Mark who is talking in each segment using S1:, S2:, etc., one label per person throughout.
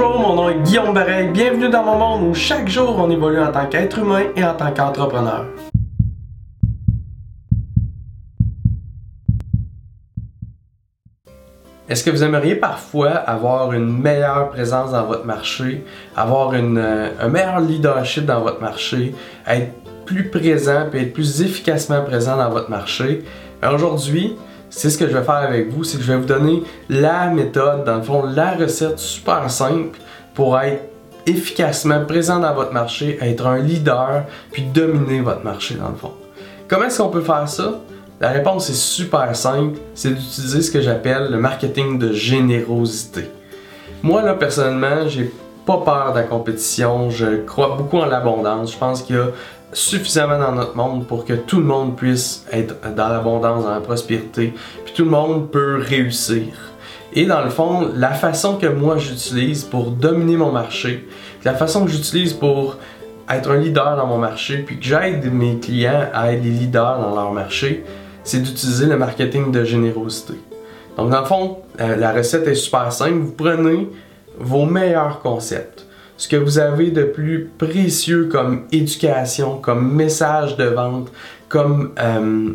S1: Bonjour, mon nom est Guillaume Bareil. Bienvenue dans mon monde où chaque jour on évolue en tant qu'être humain et en tant qu'entrepreneur. Est-ce que vous aimeriez parfois avoir une meilleure présence dans votre marché, avoir euh, un meilleur leadership dans votre marché, être plus présent et être plus efficacement présent dans votre marché? Aujourd'hui, c'est ce que je vais faire avec vous, c'est que je vais vous donner la méthode, dans le fond, la recette super simple pour être efficacement présent dans votre marché, être un leader, puis dominer votre marché dans le fond. Comment est-ce qu'on peut faire ça? La réponse est super simple, c'est d'utiliser ce que j'appelle le marketing de générosité. Moi là personnellement, j'ai pas peur de la compétition, je crois beaucoup en l'abondance. Je pense qu'il y a suffisamment dans notre monde pour que tout le monde puisse être dans l'abondance, dans la prospérité, puis tout le monde peut réussir. Et dans le fond, la façon que moi j'utilise pour dominer mon marché, la façon que j'utilise pour être un leader dans mon marché, puis que j'aide mes clients à être des leaders dans leur marché, c'est d'utiliser le marketing de générosité. Donc dans le fond, euh, la recette est super simple. Vous prenez vos meilleurs concepts ce que vous avez de plus précieux comme éducation, comme message de vente, comme, euh,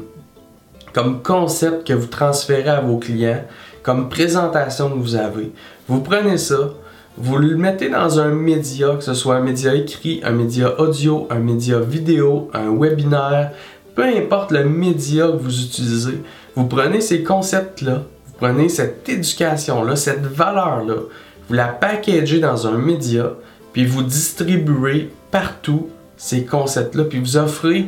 S1: comme concept que vous transférez à vos clients, comme présentation que vous avez. Vous prenez ça, vous le mettez dans un média, que ce soit un média écrit, un média audio, un média vidéo, un webinaire, peu importe le média que vous utilisez, vous prenez ces concepts-là, vous prenez cette éducation-là, cette valeur-là, vous la packagez dans un média, puis vous distribuez partout ces concepts-là, puis vous offrez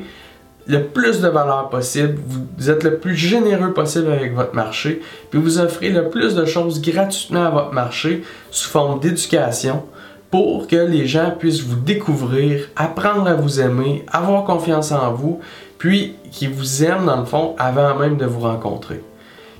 S1: le plus de valeur possible, vous êtes le plus généreux possible avec votre marché, puis vous offrez le plus de choses gratuitement à votre marché sous forme d'éducation pour que les gens puissent vous découvrir, apprendre à vous aimer, avoir confiance en vous, puis qu'ils vous aiment dans le fond avant même de vous rencontrer.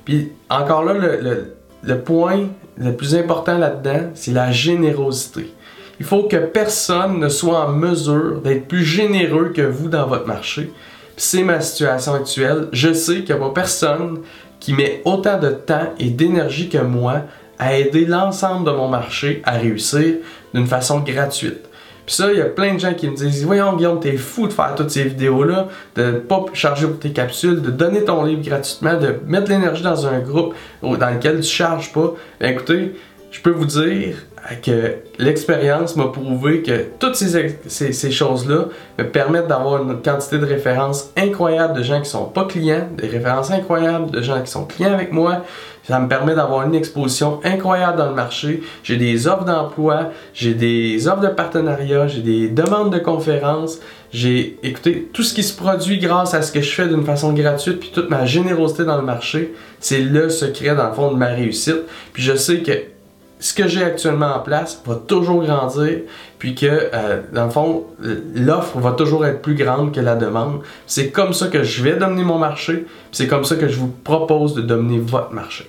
S1: Puis encore là, le, le point le plus important là-dedans, c'est la générosité. Il faut que personne ne soit en mesure d'être plus généreux que vous dans votre marché. C'est ma situation actuelle. Je sais qu'il n'y a pas personne qui met autant de temps et d'énergie que moi à aider l'ensemble de mon marché à réussir d'une façon gratuite. Puis ça, il y a plein de gens qui me disent Voyons, Guillaume, t'es fou de faire toutes ces vidéos-là, de ne pas charger pour tes capsules, de donner ton livre gratuitement, de mettre l'énergie dans un groupe dans lequel tu charges pas. Ben, écoutez, je peux vous dire que l'expérience m'a prouvé que toutes ces, choses-là me permettent d'avoir une quantité de références incroyables de gens qui sont pas clients, des références incroyables de gens qui sont clients avec moi. Ça me permet d'avoir une exposition incroyable dans le marché. J'ai des offres d'emploi, j'ai des offres de partenariat, j'ai des demandes de conférences. J'ai écouté tout ce qui se produit grâce à ce que je fais d'une façon gratuite, puis toute ma générosité dans le marché. C'est le secret dans le fond de ma réussite. Puis je sais que ce que j'ai actuellement en place va toujours grandir, puis que, euh, dans le fond, l'offre va toujours être plus grande que la demande. C'est comme ça que je vais dominer mon marché, c'est comme ça que je vous propose de dominer votre marché.